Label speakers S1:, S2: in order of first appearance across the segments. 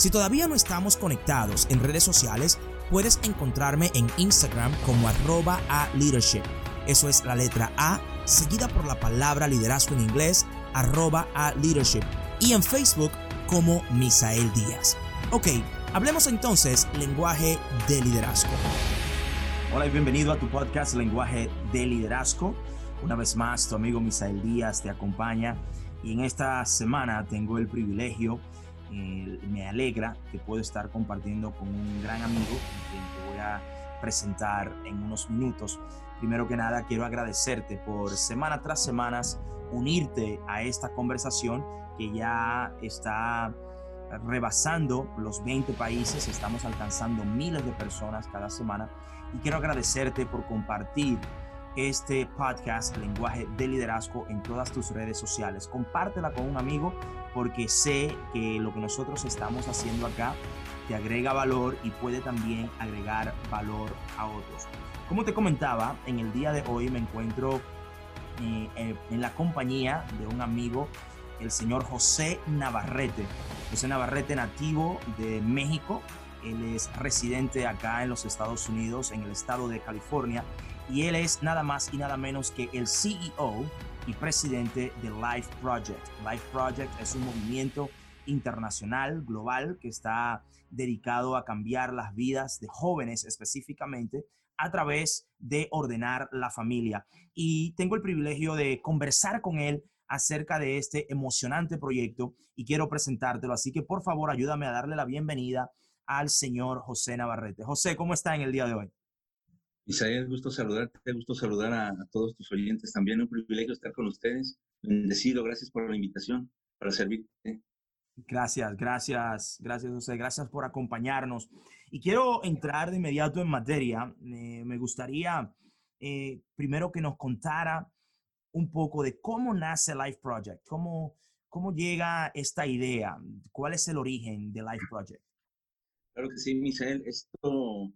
S1: Si todavía no estamos conectados en redes sociales, puedes encontrarme en Instagram como arroba a leadership. Eso es la letra A seguida por la palabra liderazgo en inglés, arroba a leadership. Y en Facebook como Misael Díaz. Ok, hablemos entonces lenguaje de liderazgo. Hola y bienvenido a tu podcast Lenguaje de Liderazgo. Una vez más, tu amigo Misael Díaz te acompaña y en esta semana tengo el privilegio eh, me alegra que puedo estar compartiendo con un gran amigo, te voy a presentar en unos minutos. Primero que nada, quiero agradecerte por semana tras semana unirte a esta conversación que ya está rebasando los 20 países, estamos alcanzando miles de personas cada semana y quiero agradecerte por compartir este podcast Lenguaje de Liderazgo en todas tus redes sociales. Compártela con un amigo porque sé que lo que nosotros estamos haciendo acá te agrega valor y puede también agregar valor a otros. Como te comentaba, en el día de hoy me encuentro eh, en la compañía de un amigo, el señor José Navarrete. José Navarrete, nativo de México. Él es residente acá en los Estados Unidos, en el estado de California y él es nada más y nada menos que el CEO y presidente de Life Project. Life Project es un movimiento internacional, global, que está dedicado a cambiar las vidas de jóvenes específicamente a través de ordenar la familia. Y tengo el privilegio de conversar con él acerca de este emocionante proyecto y quiero presentártelo. Así que por favor ayúdame a darle la bienvenida al señor José Navarrete. José, ¿cómo está en el día de hoy?
S2: Isaías, gusto saludarte, gusto saludar a, todos tus oyentes también. Un privilegio estar con ustedes. Bendecido, gracias por la invitación para servirte.
S1: Gracias, gracias, gracias José, gracias por acompañarnos. Y quiero entrar de inmediato en materia. me gustaría eh, primero que nos contara un poco de cómo nace Life Project, cómo, cómo llega esta idea, cuál es el origen de Life Project.
S2: Claro que sí, Misael. Esto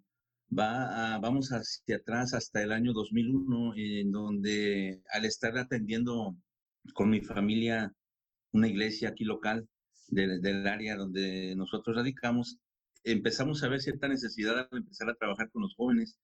S2: va vamos hacia atrás hasta el año 2001, en donde al estar atendiendo con mi familia una iglesia aquí local del, área donde nosotros radicamos, empezamos a ver cierta necesidad de empezar a trabajar con los jóvenes.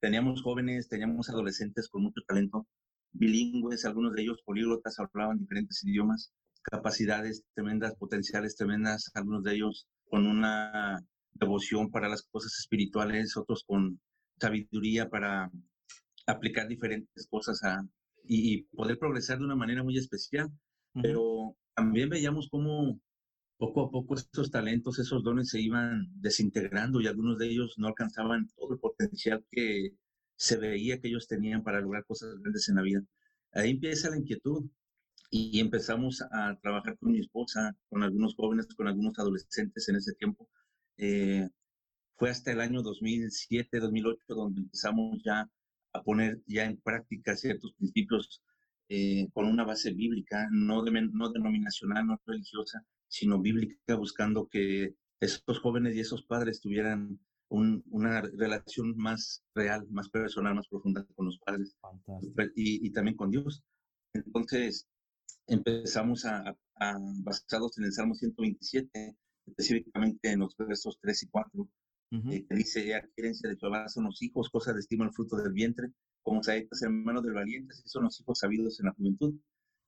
S2: Teníamos jóvenes, teníamos adolescentes con mucho talento, bilingües, algunos de ellos políglotas, hablaban diferentes idiomas, capacidades tremendas, potenciales tremendas, algunos de ellos con una devoción para las cosas espirituales, otros con sabiduría para aplicar diferentes cosas a, y, poder progresar de una manera muy especial. Pero también veíamos cómo poco a poco esos talentos, esos dones se iban desintegrando y algunos de ellos no alcanzaban todo el potencial que se veía que ellos tenían para lograr cosas grandes en la vida. Ahí empieza la inquietud y empezamos a trabajar con mi esposa, con algunos jóvenes, con algunos adolescentes en ese tiempo, eh, fue hasta el año 2007, 2008, donde empezamos ya a poner ya en práctica ciertos principios eh, con una base bíblica, no, no denominacional, no religiosa, sino bíblica, buscando que esos jóvenes y esos padres tuvieran una relación más real, más personal, más profunda con los padres y, y, también con Dios. Entonces, empezamos a, a, basados en el Salmo 127, específicamente en los versos 3 y 4, eh, que dice, ya herencia de Jehová son los hijos, cosas de estima el fruto del vientre, como saetas en manos del valiente, y son los hijos sabidos en la juventud.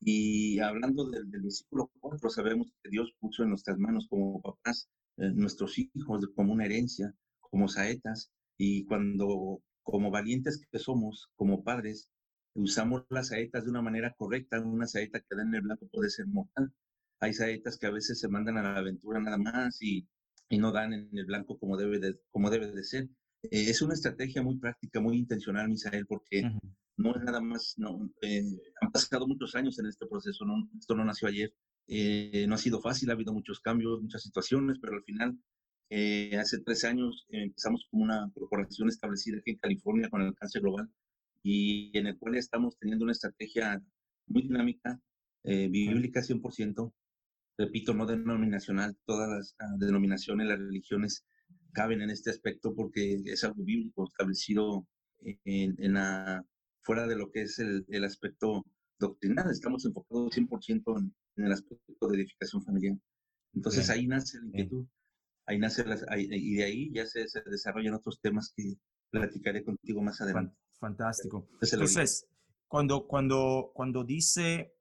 S2: Y hablando del, versículo 4, sabemos que Dios puso en nuestras manos como papás eh, nuestros hijos como una herencia, como saetas, y cuando como valientes que somos, como padres, usamos las saetas de una manera correcta, una saeta que da en el blanco puede ser mortal, hay saetas que a veces se mandan a la aventura nada más y, y no dan en el blanco como debe de, como debe de ser. Eh, es una estrategia muy práctica, muy intencional, Misael, porque no es nada más, no, eh, han pasado muchos años en este proceso, no, esto no nació ayer, eh, no ha sido fácil, ha habido muchos cambios, muchas situaciones, pero al final Eh, hace tres años empezamos con una corporación establecida aquí en California con el alcance global y en el cual estamos teniendo una estrategia muy dinámica, eh, bíblica 100%, repito, no denominacional, todas las ah, denominaciones, las religiones caben en este aspecto porque es algo bíblico establecido en, en la, fuera de lo que es el, el aspecto doctrinal, estamos enfocados 100% en, en, el aspecto de edificación familiar. Entonces ahí nace la inquietud, ahí nace, y de ahí ya se, se, desarrollan otros temas que platicaré contigo más adelante.
S1: Fantástico. Entonces, cuando, cuando, cuando dice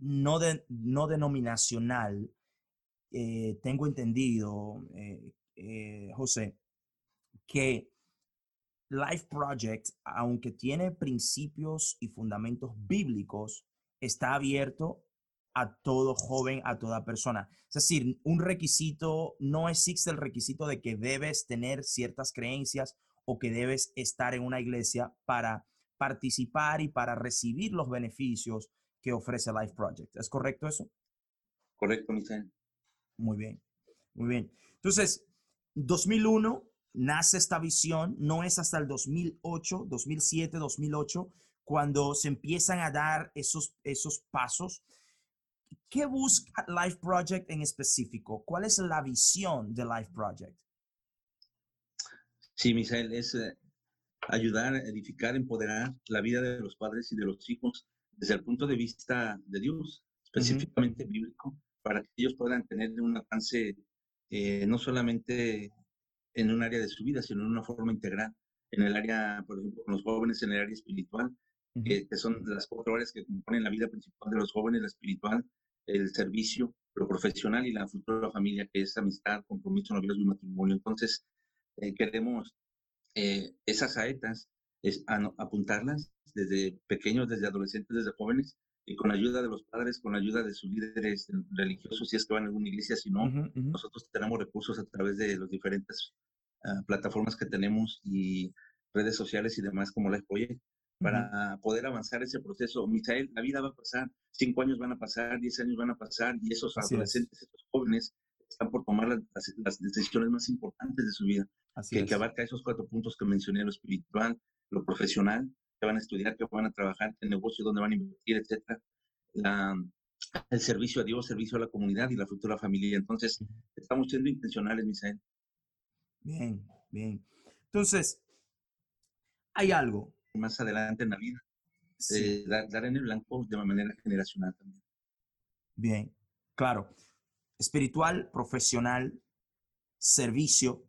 S1: no, no denominacional, eh, tengo entendido, eh, eh, José, que Life Project, aunque tiene principios y fundamentos bíblicos, está abierto a todo joven, a toda persona. Es decir, un requisito, no existe el requisito de que debes tener ciertas creencias o que debes estar en una iglesia para participar y para recibir los beneficios que ofrece Life Project. ¿Es correcto eso?
S2: Correcto, Michelle.
S1: Muy bien, muy bien. Entonces, 2001 nace esta visión, no es hasta el 2008, 2007, 2008, cuando se empiezan a dar esos, esos pasos. ¿Qué busca Life Project en específico? ¿Cuál es la visión de Life Project?
S2: Sí, Misael, es eh, ayudar, edificar, empoderar la vida de los padres y de los hijos desde el punto de vista de Dios, específicamente bíblico, para que ellos puedan tener un alcance eh, no solamente en un área de su vida, sino en una forma integral, en el área, por ejemplo, con los jóvenes en el área espiritual, que son las cuatro áreas que componen la vida principal de los jóvenes, la espiritual, el servicio, lo profesional y la futura familia, que es amistad, compromiso, noviazgo y matrimonio. Entonces, eh, queremos eh, esas saetas, es apuntarlas desde pequeños, desde adolescentes, desde jóvenes, y con ayuda de los padres, con ayuda de sus líderes religiosos, si es que van a alguna iglesia, si no, nosotros tenemos recursos a través de las diferentes uh, plataformas que tenemos y redes sociales y demás como la Project para poder avanzar ese proceso. Misael, la vida va a pasar, cinco años van a pasar, diez años van a pasar y esos adolescentes, esos jóvenes están por tomar las, las, decisiones más importantes de su vida, que, que, abarca esos cuatro puntos que mencioné, lo espiritual, lo profesional, que van a estudiar, que van a trabajar, el negocio, donde van a invertir, etcétera, la, el servicio a Dios, servicio a la comunidad y la futura familia. Entonces, estamos siendo intencionales, Misael.
S1: Bien, bien. Entonces, hay algo.
S2: Más adelante en la vida, eh, dar, en el blanco de manera generacional también.
S1: Bien, claro. Espiritual, profesional, servicio,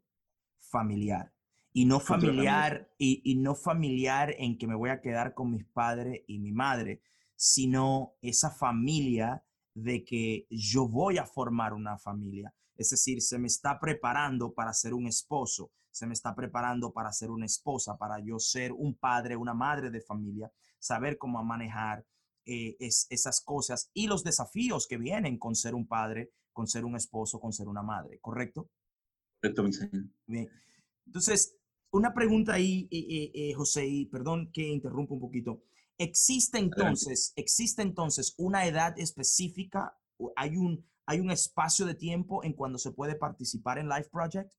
S1: familiar. Y no familiar, y, y, no familiar en que me voy a quedar con mis padres y mi madre, sino esa familia de que yo voy a formar una familia. Es decir, se me está preparando para ser un esposo, se me está preparando para ser una esposa, para yo ser un padre, una madre de familia, saber cómo manejar eh, es, esas cosas y los desafíos que vienen con ser un padre, con ser un esposo, con ser una madre, ¿correcto?
S2: Correcto, mi señor.
S1: Bien. Entonces, una pregunta ahí, eh, eh, José, y perdón que interrumpa un poquito. ¿Existe entonces, existe entonces una edad específica? ¿Hay un, ¿Hay un espacio de tiempo en cuando se puede participar en Life Project?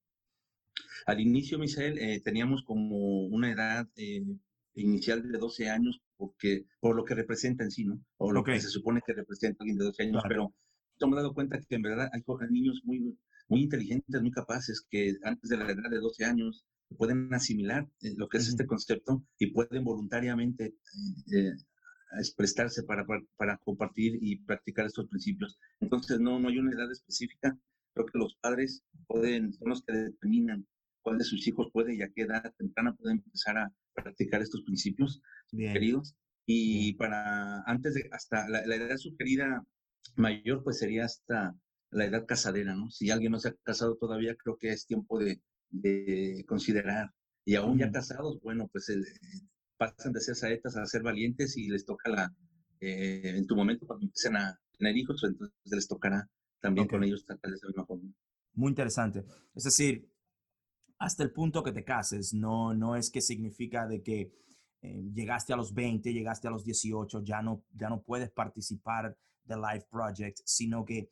S2: Al inicio, Michelle, eh, teníamos como una edad inicial de 12 años, porque, por lo que representa en sí, ¿no? O lo que se supone que representa alguien de 12 años, pero hemos dado cuenta que en verdad hay niños muy, muy inteligentes, muy capaces, que antes de la edad de 12 años pueden asimilar eh, lo que es este concepto y pueden voluntariamente eh, expresarse para, para, compartir y practicar estos principios. Entonces, no, no hay una edad específica. Creo que los padres pueden, son los que determinan cuál de sus hijos puede y a qué edad temprana pueden empezar a practicar estos principios queridos. Y para antes de, hasta la, la, edad sugerida mayor, pues sería hasta la edad casadera, ¿no? Si alguien no se ha casado todavía, creo que es tiempo de, de considerar. Y aún ya casados, bueno, pues eh, pasan de ser saetas a ser valientes y les toca la, eh, en tu momento cuando empiecen a tener hijos, entonces les tocará también con ellos tratar de esa misma forma.
S1: Muy interesante. Es decir, hasta el punto que te cases, no, no es que significa de que eh, llegaste a los 20, llegaste a los 18, ya no, ya no puedes participar del Life Project, sino que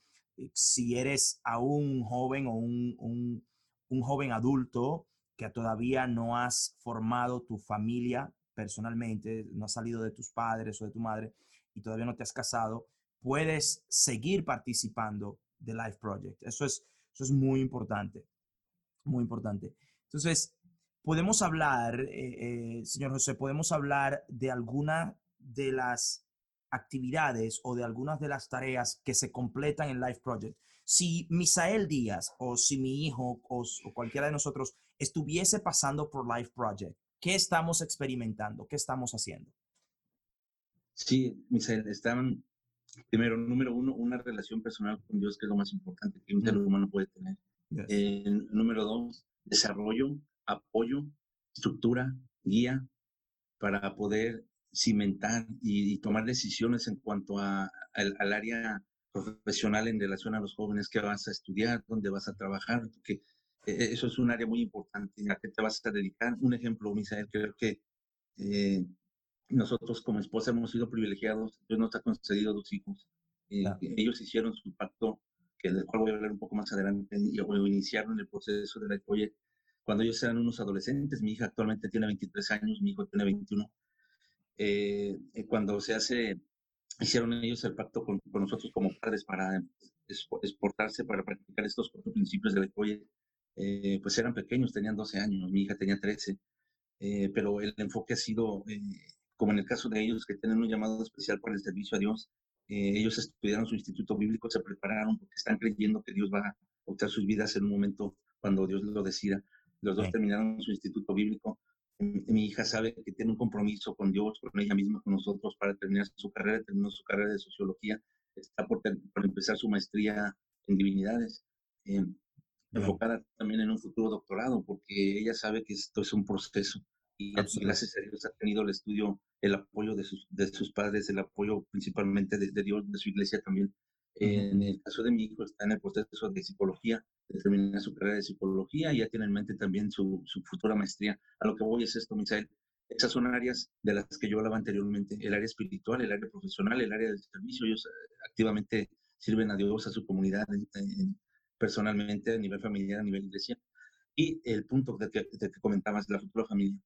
S1: si eres aún joven o un, un un joven adulto que todavía no has formado tu familia personalmente, no has salido de tus padres o de tu madre y todavía no te has casado, puedes seguir participando de Life Project. Eso es, eso es muy importante, muy importante. Entonces, podemos hablar, eh, eh, señor José, podemos hablar de alguna de las actividades o de algunas de las tareas que se completan en Life Project. Si Misael Díaz o si mi hijo o, o cualquiera de nosotros estuviese pasando por Life Project, ¿qué estamos experimentando? ¿Qué estamos haciendo?
S2: Sí, Misael, están, primero, número uno, una relación personal con Dios, que es lo más importante que un ser humano puede tener. Eh, número dos, desarrollo, apoyo, estructura, guía para poder cimentar y, tomar decisiones en cuanto a, al, área profesional en relación a los jóvenes que vas a estudiar, dónde vas a trabajar, porque eh, eso es un área muy importante a qué te vas a dedicar. Un ejemplo, Misael, creo que eh, nosotros como esposa hemos sido privilegiados, Dios nos ha concedido dos hijos. Eh, ellos hicieron su pacto, que del cual voy a hablar un poco más adelante, y iniciaron el proceso de la oye, cuando ellos eran unos adolescentes, mi hija actualmente tiene 23 años, mi hijo tiene 21. Eh, eh, cuando se hace, hicieron ellos el pacto con, nosotros como padres para exportarse, para practicar estos cuatro principios de la oye, pues eran pequeños, tenían 12 años, mi hija tenía 13. pero el enfoque ha sido como en el caso de ellos que tienen un llamado especial para el servicio a Dios, eh, ellos estudiaron su instituto bíblico, se prepararon porque están creyendo que Dios va a optar sus vidas en un momento cuando Dios lo decida. Los dos terminaron su instituto bíblico. Mi, hija sabe que tiene un compromiso con Dios, con ella misma, con nosotros, para terminar su carrera, terminó su carrera de sociología, está por, empezar su maestría en divinidades, eh, enfocada también en un futuro doctorado, porque ella sabe que esto es un proceso y gracias a Dios ha tenido el estudio, el apoyo de sus, de sus padres, el apoyo principalmente de, Dios, de su iglesia también. En el caso de mi hijo está en el proceso de psicología, de terminar su carrera de psicología y ya tiene en mente también su, su futura maestría. A lo que voy es esto, Misael. Esas son áreas de las que yo hablaba anteriormente, el área espiritual, el área profesional, el área del servicio. Ellos eh, activamente sirven a Dios, a su comunidad, personalmente, a nivel familiar, a nivel iglesia. Y el punto de que, de que comentabas, la futura familia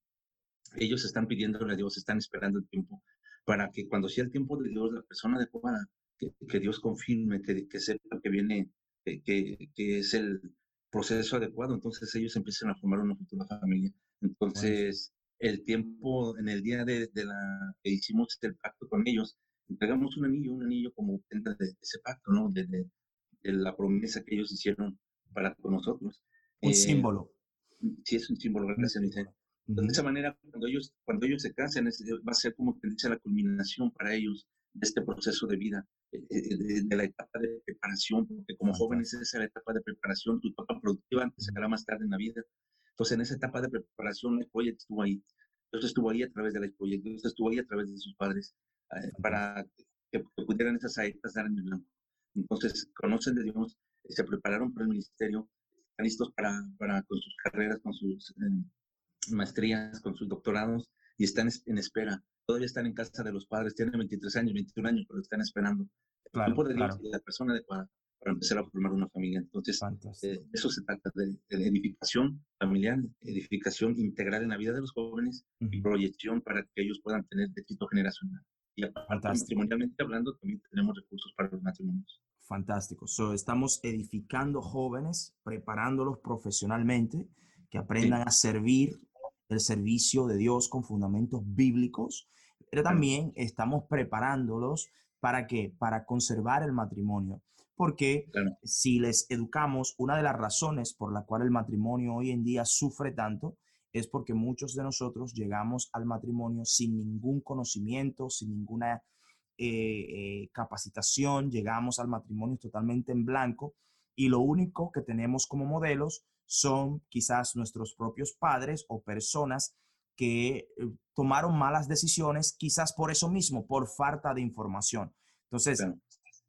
S2: ellos están pidiéndole a Dios, están esperando el tiempo para que cuando sea el tiempo de Dios, la persona adecuada, que, que Dios confirme, que, que sepa que viene, que, que, es el proceso adecuado, entonces ellos empiezan a formar una futura familia. Entonces, el tiempo, en el día de, de, la que hicimos el pacto con ellos, entregamos un anillo, un anillo como prenda de, ese pacto, ¿no? De, de, la promesa que ellos hicieron para con nosotros.
S1: Un eh, símbolo.
S2: Sí, es un símbolo, gracias, de esa manera, cuando ellos, cuando ellos se casen, va a ser como que dice la culminación para ellos de este proceso de vida, eh, eh, de, la etapa de preparación, porque como jóvenes esa es la etapa de preparación, tu etapa productiva antes será más tarde en la vida. Entonces, en esa etapa de preparación, el proyecto estuvo ahí. Dios estuvo ahí a través del proyecto, Dios estuvo ahí a través de sus padres, eh, para que, pudieran esas saetas dar en el blanco. Entonces, conocen de Dios, se prepararon para el ministerio, están listos para, para con sus carreras, con sus maestrías, con sus doctorados y están en espera. Todavía están en casa de los padres, tienen 23 años, 21 años, pero están esperando claro, el tiempo de la persona adecuada para empezar a formar una familia. Entonces, eh, eso se trata de, edificación familiar, edificación integral en la vida de los jóvenes y proyección para que ellos puedan tener éxito generacional. Y matrimonialmente hablando, también tenemos recursos para los matrimonios.
S1: Fantástico. So, estamos edificando jóvenes, preparándolos profesionalmente, que aprendan a servir el servicio de Dios con fundamentos bíblicos, pero también estamos preparándolos para qué? Para conservar el matrimonio. Porque si les educamos, una de las razones por la cual el matrimonio hoy en día sufre tanto es porque muchos de nosotros llegamos al matrimonio sin ningún conocimiento, sin ninguna eh, eh, capacitación, llegamos al matrimonio totalmente en blanco y lo único que tenemos como modelos son quizás nuestros propios padres o personas que eh, tomaron malas decisiones, quizás por eso mismo, por falta de información. Entonces,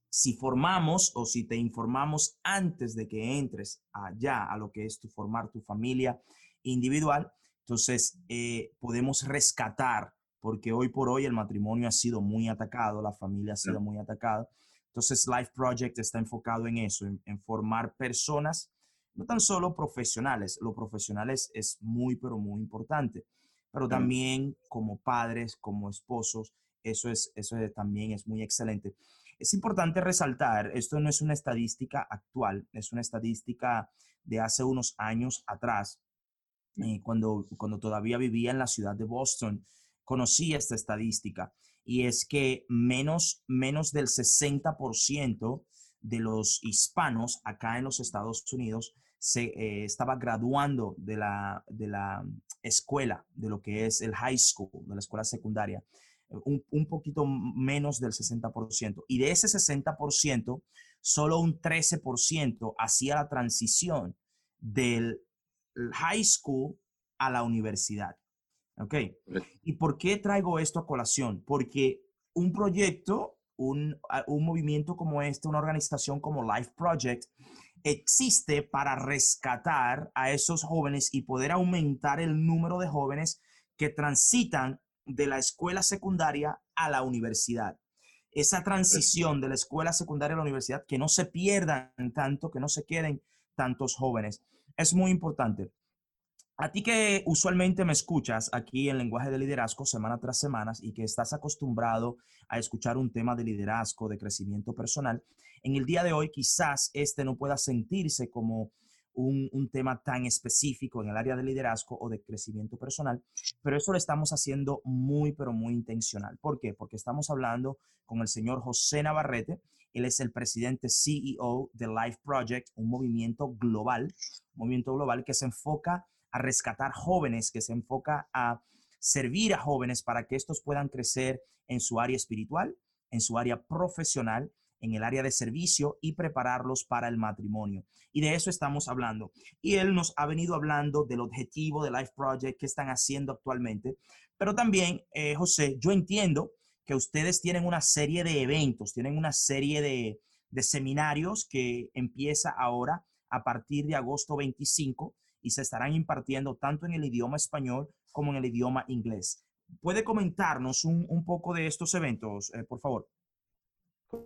S1: si formamos o si te informamos antes de que entres allá a lo que es tu formar tu familia individual, entonces eh, podemos rescatar, porque hoy por hoy el matrimonio ha sido muy atacado, la familia ha sido muy atacada. Entonces, Life Project está enfocado en eso, en formar personas no tan solo profesionales, lo profesionales es muy, pero muy importante, pero también como padres, como esposos, eso, es, eso también es muy excelente. Es importante resaltar, esto no es una estadística actual, es una estadística de hace unos años atrás, eh, cuando, cuando todavía vivía en la ciudad de Boston, conocí esta estadística y es que menos, menos del 60% de los hispanos acá en los Estados Unidos se eh, estaba graduando de la, de la escuela, de lo que es el high school, de la escuela secundaria, un, un poquito menos del 60%. Y de ese 60%, solo un 13% hacía la transición del high school a la universidad. ¿Ok? ¿Y por qué traigo esto a colación? Porque un proyecto, un, un movimiento como este, una organización como Life Project, existe para rescatar a esos jóvenes y poder aumentar el número de jóvenes que transitan de la escuela secundaria a la universidad. Esa transición de la escuela secundaria a la universidad, que no se pierdan tanto, que no se queden tantos jóvenes, es muy importante. A ti que usualmente me escuchas aquí en lenguaje de liderazgo semana tras semana y que estás acostumbrado a escuchar un tema de liderazgo, de crecimiento personal, en el día de hoy quizás este no pueda sentirse como un, tema tan específico en el área de liderazgo o de crecimiento personal, pero eso lo estamos haciendo muy, pero muy intencional. ¿Por qué? Porque estamos hablando con el señor José Navarrete. Él es el presidente CEO de Life Project, un movimiento global, un movimiento global que se enfoca a rescatar jóvenes, que se enfoca a servir a jóvenes para que estos puedan crecer en su área espiritual, en su área profesional, en el área de servicio y prepararlos para el matrimonio. Y de eso estamos hablando. Y él nos ha venido hablando del objetivo de Life Project que están haciendo actualmente. Pero también, eh, José, yo entiendo que ustedes tienen una serie de eventos, tienen una serie de, de seminarios que empieza ahora a partir de agosto 25 y se estarán impartiendo tanto en el idioma español como en el idioma inglés. ¿Puede comentarnos un, un poco de estos eventos, eh, por favor?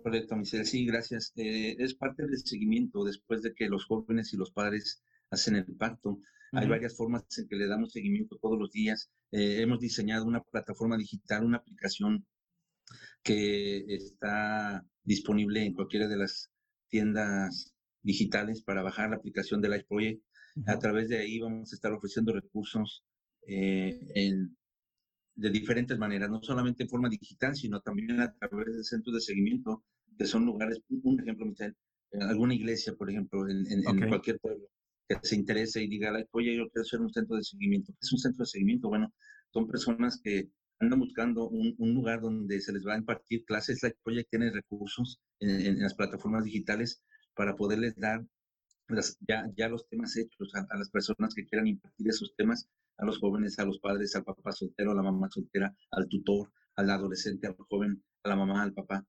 S2: Correcto, Michelle. Sí, gracias. Eh, es parte del seguimiento después de que los jóvenes y los padres hacen el pacto. Hay varias formas en que le damos seguimiento todos los días. Eh, hemos diseñado una plataforma digital, una aplicación que está disponible en cualquiera de las tiendas digitales para bajar la aplicación de Life Project. A través de ahí vamos a estar ofreciendo recursos eh, de diferentes maneras, no solamente en forma digital, sino también a través de centros de seguimiento, que son lugares, un ejemplo, Michelle, en alguna iglesia, por ejemplo, en, cualquier pueblo que se interese y diga, oye, yo quiero hacer un centro de seguimiento. ¿Qué es un centro de seguimiento? Bueno, son personas que andan buscando un, lugar donde se les va a impartir clases. La Project tiene recursos en, las plataformas digitales para poderles dar ya, ya los temas hechos a, las personas que quieran impartir esos temas, a los jóvenes, a los padres, al papá soltero, a la mamá soltera, al tutor, al adolescente, al joven, a la mamá, al papá.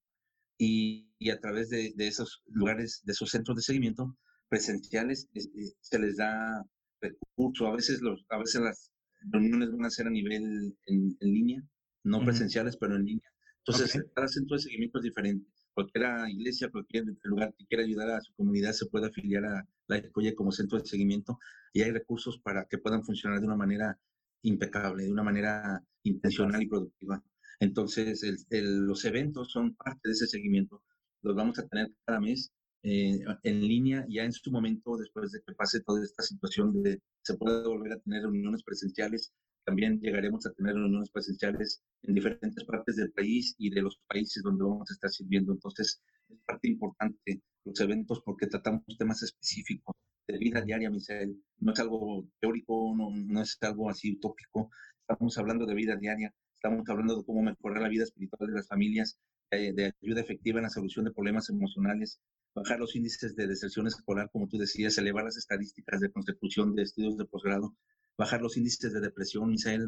S2: Y, y a través de, de, esos lugares, de esos centros de seguimiento presenciales, este, se les da recursos. A veces, los, a veces las reuniones van a ser a nivel en, en línea, no presenciales, pero en línea. Entonces, cada centro de seguimiento es diferente cualquier iglesia, cualquier lugar que quiera ayudar a su comunidad se puede afiliar a la Escoya como centro de seguimiento y hay recursos para que puedan funcionar de una manera impecable, de una manera intencional y productiva. Entonces, los eventos son parte de ese seguimiento. Los vamos a tener cada mes eh, en línea, ya en su momento, después de que pase toda esta situación de se puede volver a tener reuniones presenciales, también llegaremos a tener reuniones presenciales en diferentes partes del país y de los países donde vamos a estar sirviendo. Entonces, es parte importante los eventos porque tratamos temas específicos de vida diaria, Misael. No es algo teórico, no, no es algo así utópico. Estamos hablando de vida diaria, estamos hablando de cómo mejorar la vida espiritual de las familias, de ayuda efectiva en la solución de problemas emocionales, bajar los índices de deserción escolar, como tú decías, elevar las estadísticas de consecución de estudios de posgrado, bajar los índices de depresión, Misael,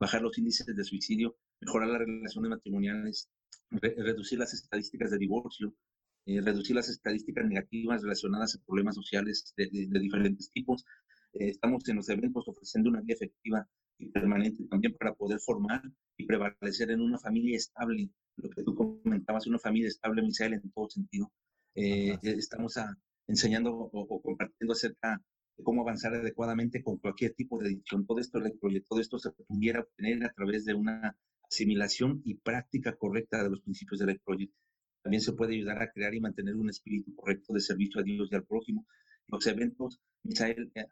S2: bajar los índices de suicidio, mejorar las relaciones matrimoniales, reducir las estadísticas de divorcio, eh, reducir las estadísticas negativas relacionadas a problemas sociales de, diferentes tipos. Eh, estamos en los eventos ofreciendo una guía efectiva y permanente también para poder formar y prevalecer en una familia estable, lo que tú comentabas, una familia estable, Misael, en todo sentido. Eh, estamos a, enseñando o, compartiendo acerca cómo avanzar adecuadamente con cualquier tipo de adicción. Todo esto, todo esto se pudiera obtener a través de una asimilación y práctica correcta de los principios del Project. También se puede ayudar a crear y mantener un espíritu correcto de servicio a Dios y al prójimo. Los eventos, Misael, eh,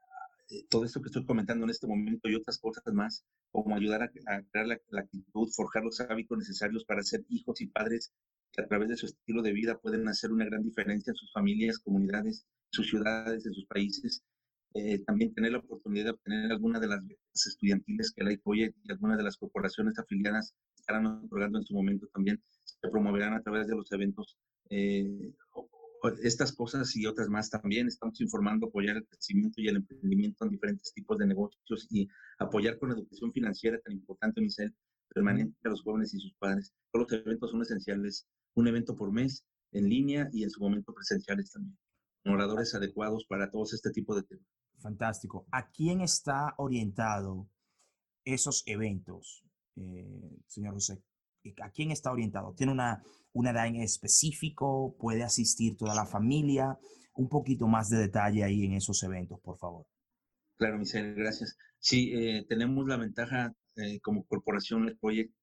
S2: eh, todo esto que estoy comentando en este momento y otras cosas más, como ayudar a, crear la, la, actitud, forjar los hábitos necesarios para ser hijos y padres que a través de su estilo de vida pueden hacer una gran diferencia en sus familias, comunidades, sus ciudades, en sus países. Eh, también tener la oportunidad de obtener alguna de las becas estudiantiles que la ICOIE y algunas de las corporaciones afiliadas estarán otorgando en su momento también se promoverán a través de los eventos eh, estas cosas y otras más también. Estamos informando, apoyar el crecimiento y el emprendimiento en diferentes tipos de negocios y apoyar con educación financiera tan importante, Michelle, permanente a los jóvenes y sus padres. Todos los eventos son esenciales. Un evento por mes, en línea y en su momento presenciales también. Oradores adecuados para todos este tipo de temas.
S1: Fantástico. ¿A quién está orientado esos eventos, eh, señor José? ¿A quién está orientado? ¿Tiene una, una edad en específico? ¿Puede asistir toda la familia? Un poquito más de detalle ahí en esos eventos, por favor.
S2: Claro, Michelle, gracias. Sí, eh, tenemos la ventaja eh, como corporación del proyecto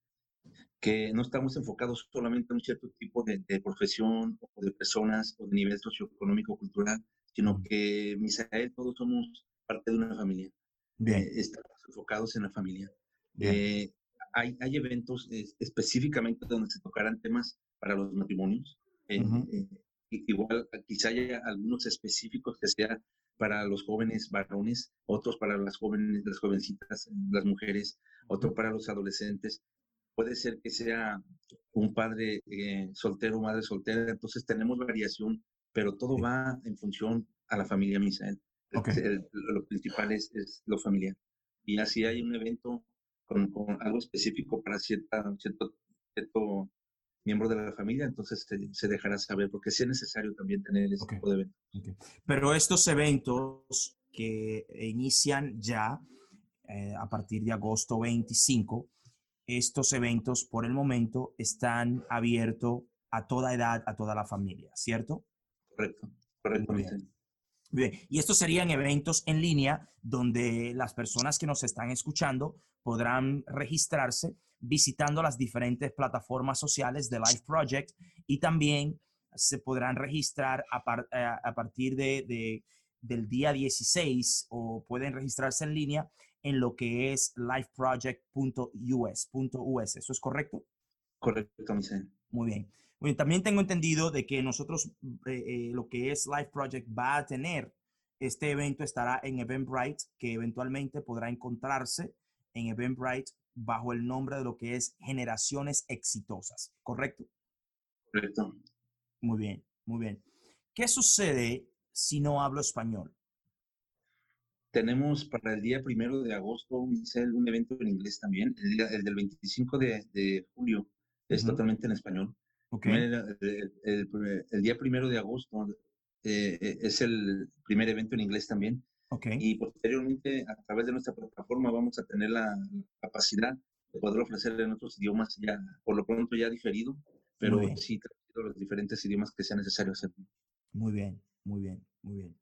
S2: que no estamos enfocados solamente en un cierto tipo de, profesión o de personas o de nivel socioeconómico cultural, sino que Misael, todos somos parte de una familia. Bien. Eh, estamos enfocados en la familia. Eh, hay, hay, eventos específicamente donde se tocarán temas para los matrimonios. igual quizá haya algunos específicos que sean para los jóvenes varones, otros para las jóvenes, las jovencitas, las mujeres, otro para los adolescentes. Puede ser que sea un padre eh, soltero, madre soltera, entonces tenemos variación, pero todo va en función a la familia misa. ¿eh? lo principal es, es, lo familiar. Y así hay un evento con, con algo específico para cierta, cierto, cierto miembro de la familia, entonces se, dejará saber, porque sí es necesario también tener ese tipo de eventos.
S1: Pero estos eventos que inician ya eh, a partir de agosto 25, estos eventos por el momento están abiertos a toda edad, a toda la familia, ¿cierto?
S2: Correcto, correcto.
S1: Bien. Bien. Y estos serían eventos en línea donde las personas que nos están escuchando podrán registrarse visitando las diferentes plataformas sociales de Life Project y también se podrán registrar a, eh, partir de, del día 16 o pueden registrarse en línea en lo que es lifeproject.us. ¿Eso es correcto?
S2: Correcto, Michelle.
S1: Muy bien. También tengo entendido de que nosotros, eh, eh, lo que es Life Project va a tener, este evento estará en Eventbrite, que eventualmente podrá encontrarse en Eventbrite bajo el nombre de lo que es generaciones exitosas, ¿correcto?
S2: Correcto.
S1: Muy bien, muy bien. ¿Qué sucede si no hablo español?
S2: Tenemos para el día primero de agosto un, evento en inglés también, el, del 25 de, julio, es totalmente en español. El, día primero de agosto eh, eh, es el primer evento en inglés también. Y posteriormente, a través de nuestra plataforma, vamos a tener la, capacidad de poder ofrecer en otros idiomas ya, por lo pronto ya diferido, pero sí traducido los diferentes idiomas que sea necesario hacer.
S1: Muy bien, muy bien, muy bien.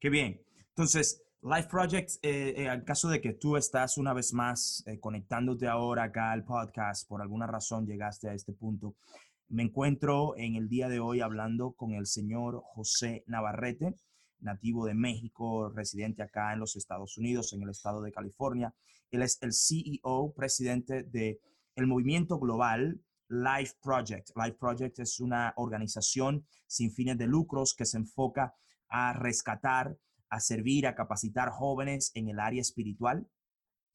S1: Qué bien. Entonces, Life Project, eh, eh, al caso de que tú estás una vez más eh, conectándote ahora acá al podcast, por alguna razón llegaste a este punto, me encuentro en el día de hoy hablando con el señor José Navarrete nativo de México, residente acá en los Estados Unidos, en el estado de California. Él es el CEO, presidente de el movimiento global Life Project. Life Project es una organización sin fines de lucros que se enfoca a rescatar, a servir, a capacitar jóvenes en el área espiritual,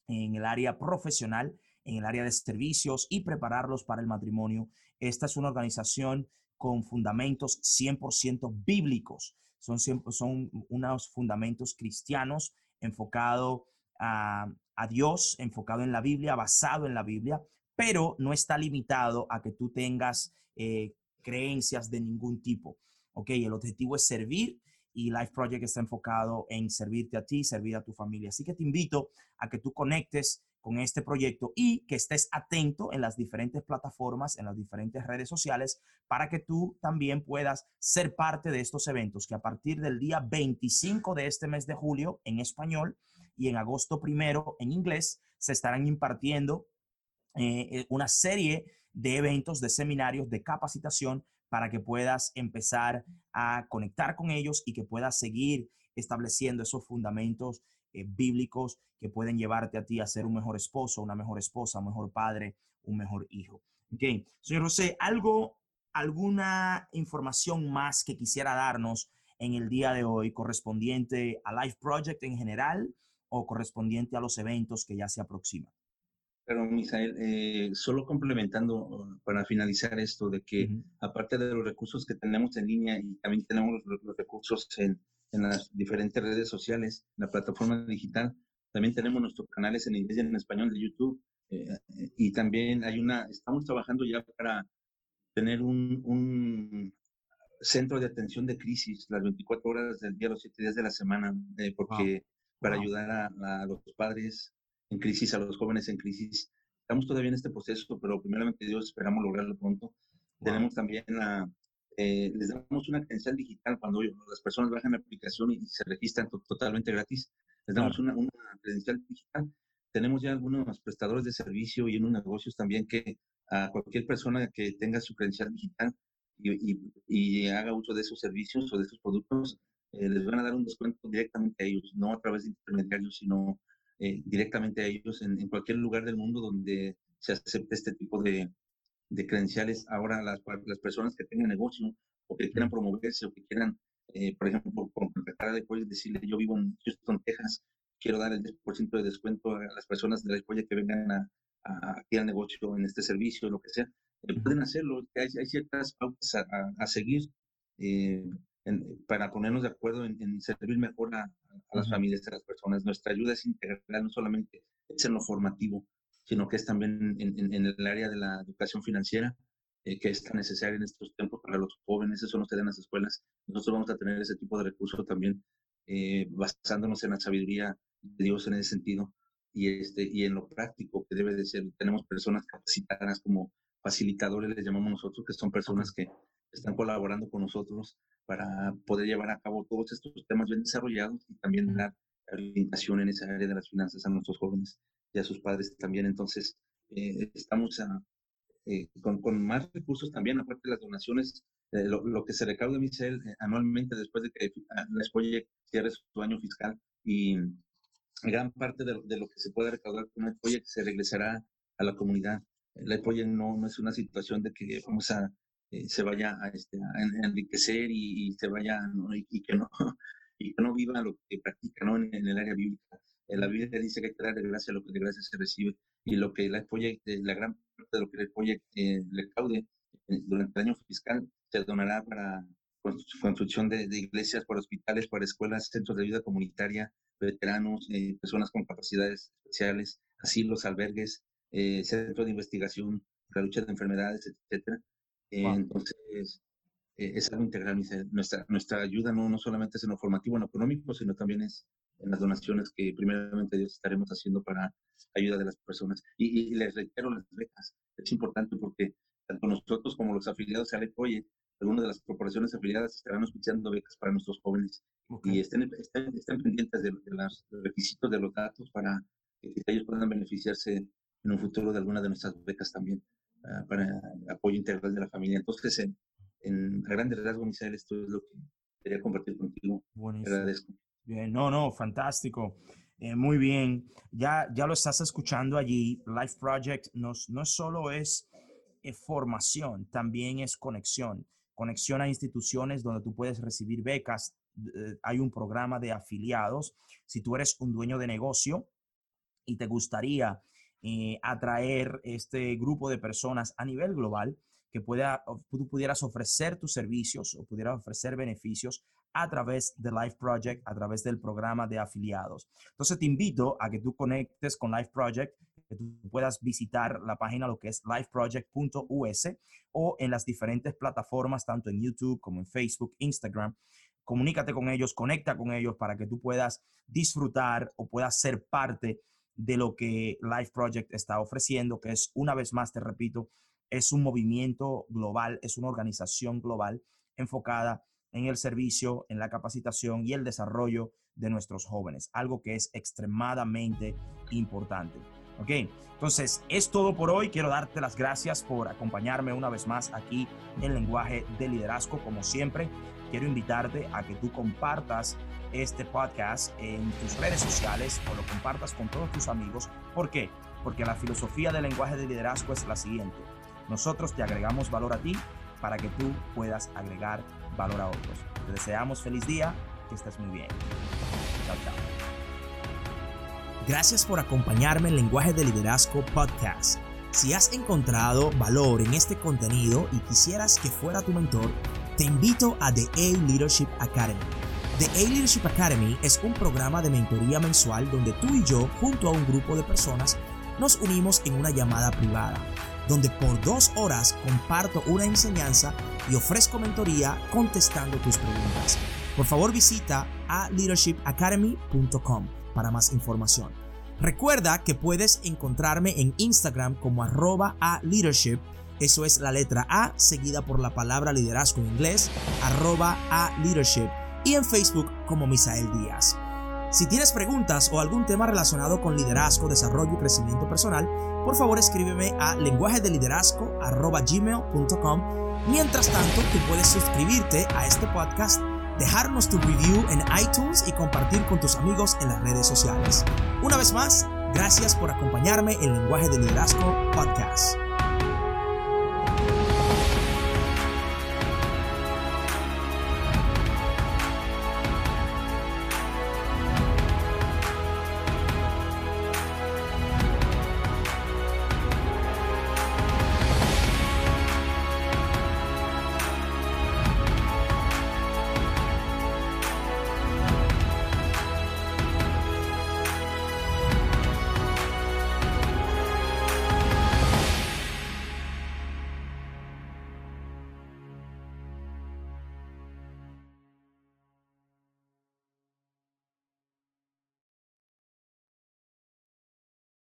S1: en el área profesional, en el área de servicios y prepararlos para el matrimonio. Esta es una organización con fundamentos 100% bíblicos son, son unos fundamentos cristianos enfocados a, Dios, enfocado en la Biblia, basado en la Biblia, pero no está limitado a que tú tengas eh, creencias de ningún tipo. ¿ok? El objetivo es servir y Life Project está enfocado en servirte a ti, servir a tu familia. Así que te invito a que tú conectes con este proyecto y que estés atento en las diferentes plataformas, en las diferentes redes sociales, para que tú también puedas ser parte de estos eventos que a partir del día 25 de este mes de julio en español y en agosto primero en inglés se estarán impartiendo eh, eh, una serie de eventos, de seminarios, de capacitación para que puedas empezar a conectar con ellos y que puedas seguir estableciendo esos fundamentos eh, bíblicos que pueden llevarte a ti a ser un mejor esposo, una mejor esposa, un mejor padre, un mejor hijo. Ok, señor José, ¿algo, alguna información más que quisiera darnos en el día de hoy correspondiente a Life Project en general o correspondiente a los eventos que ya se aproximan?
S2: Pero, Misael, eh, solo complementando uh, para finalizar esto, de que aparte de los recursos que tenemos en línea y también tenemos los, los recursos en, en las diferentes redes sociales, la plataforma digital. También tenemos nuestros canales en inglés y en español de YouTube. Eh, y también hay una, estamos trabajando ya para tener un, un, centro de atención de crisis las 24 horas del día, los 7 días de la semana, eh, porque para ayudar a, los padres en crisis, a los jóvenes en crisis. Estamos todavía en este proceso, pero primeramente Dios esperamos lograrlo pronto. Tenemos también la, eh, les damos una credencial digital cuando las personas bajan la aplicación y se registran totalmente gratis. Les damos una, una, credencial digital. Tenemos ya algunos prestadores de servicio y unos negocios también que a cualquier persona que tenga su credencial digital y, y, haga uso de esos servicios o de esos productos, eh, les van a dar un descuento directamente a ellos, no a través de intermediarios, sino eh, directamente a ellos en, en, cualquier lugar del mundo donde se acepte este tipo de, de credenciales ahora las, las personas que tengan negocio o que quieran promoverse o que quieran, eh, por ejemplo, contactar a después y decirle, yo vivo en Houston, Texas, quiero dar el 10% de descuento a las personas de la escuela que vengan a, aquí al negocio en este servicio, lo que sea, eh, pueden hacerlo. Hay, hay ciertas pautas a, a seguir eh, para ponernos de acuerdo en, servir mejor a, a las familias, a las personas. Nuestra ayuda es integral, no solamente es en lo formativo, sino que es también en, en, el área de la educación financiera, eh, que es tan necesaria en estos tiempos para los jóvenes, eso no se da en las escuelas. Nosotros vamos a tener ese tipo de recursos también, eh, basándonos en la sabiduría de Dios en ese sentido y, este, y en lo práctico que debe de ser. Tenemos personas capacitadas como facilitadores, les llamamos nosotros, que son personas que están colaborando con nosotros para poder llevar a cabo todos estos temas bien desarrollados y también dar orientación en esa área de las finanzas a nuestros jóvenes y a sus padres también. Entonces, eh, estamos eh, con, con, más recursos también, aparte de las donaciones, eh, lo, lo, que se recauda, Michelle, anualmente después de que la Espolla cierre su año fiscal y gran parte de, de, lo que se pueda recaudar con la Espolla se regresará a la comunidad. La Espolla no, no es una situación de que vamos a se vaya a, este, a enriquecer y, se vaya y, que no y que no viva lo que practica ¿no? en, en el área bíblica la Biblia dice que hay que dar de gracia lo que de gracia se recibe y lo que la apoya, la gran parte de lo que la apoya eh, le caude eh, durante el año fiscal se donará para construcción de, iglesias, para hospitales, para escuelas, centros de vida comunitaria, veteranos, eh, personas con capacidades especiales, asilos, albergues, eh, centros de investigación, la lucha de enfermedades, etcétera. Entonces, es algo integral. Nuestra, nuestra ayuda no, no solamente es en lo formativo, en lo económico, sino también es en las donaciones que primeramente Dios estaremos haciendo para ayuda de las personas. Y, les reitero las becas. Es importante porque tanto nosotros como los afiliados a Oye, algunas de las corporaciones afiliadas estarán auspiciando becas para nuestros jóvenes y estén, estén, estén pendientes de, los requisitos de los datos para que ellos puedan beneficiarse en un futuro de alguna de nuestras becas también uh, para apoyo integral de la familia. Entonces, en, en a grandes rasgos, Misael, esto es lo que quería compartir contigo.
S1: Buenísimo. Agradezco. Bien, no, no, fantástico. Eh, muy bien. Ya, ya lo estás escuchando allí. Life Project no, no solo es eh, formación, también es conexión. Conexión a instituciones donde tú puedes recibir becas. Eh, hay un programa de afiliados. Si tú eres un dueño de negocio y te gustaría atraer este grupo de personas a nivel global, que pueda, tú pudieras ofrecer tus servicios o pudieras ofrecer beneficios a través de Life Project, a través del programa de afiliados. Entonces te invito a que tú conectes con Life Project, que tú puedas visitar la página lo que es lifeproject.us o en las diferentes plataformas, tanto en YouTube como en Facebook, Instagram. Comunícate con ellos, conecta con ellos para que tú puedas disfrutar o puedas ser parte de lo que Life Project está ofreciendo, que es, una vez más, te repito, es un movimiento global, es una organización global enfocada en el servicio, en la capacitación y el desarrollo de nuestros jóvenes, algo que es extremadamente importante. ¿Ok? Entonces, es todo por hoy. Quiero darte las gracias por acompañarme una vez más aquí en Lenguaje de Liderazgo. Como siempre, quiero invitarte a que tú compartas este podcast en tus redes sociales o lo compartas con todos tus amigos. ¿Por qué? Porque la filosofía del lenguaje de liderazgo es la siguiente. Nosotros te agregamos valor a ti para que tú puedas agregar valor a otros. Te deseamos feliz día, que estés muy bien. Chao, chao. Gracias por acompañarme en Lenguaje de Liderazgo Podcast. Si has encontrado valor en este contenido y quisieras que fuera tu mentor, te invito a The A Leadership Academy. The A Leadership Academy es un programa de mentoría mensual donde tú y yo, junto a un grupo de personas, nos unimos en una llamada privada, donde por dos horas comparto una enseñanza y ofrezco mentoría contestando tus preguntas. Por favor visita a leadershipacademy.com para más información. Recuerda que puedes encontrarme en Instagram como arroba a leadership, eso es la letra A seguida por la palabra liderazgo en inglés, arroba a leadership, y en Facebook como Misael Díaz. Si tienes preguntas o algún tema relacionado con liderazgo, desarrollo y crecimiento personal, por favor escríbeme a lenguajedeliderazgo.gmail.com Mientras tanto, tú puedes suscribirte a este podcast dejarnos tu review en iTunes y compartir con tus amigos en las redes sociales. Una vez más, gracias por acompañarme en Lenguaje de Liderazgo Podcast.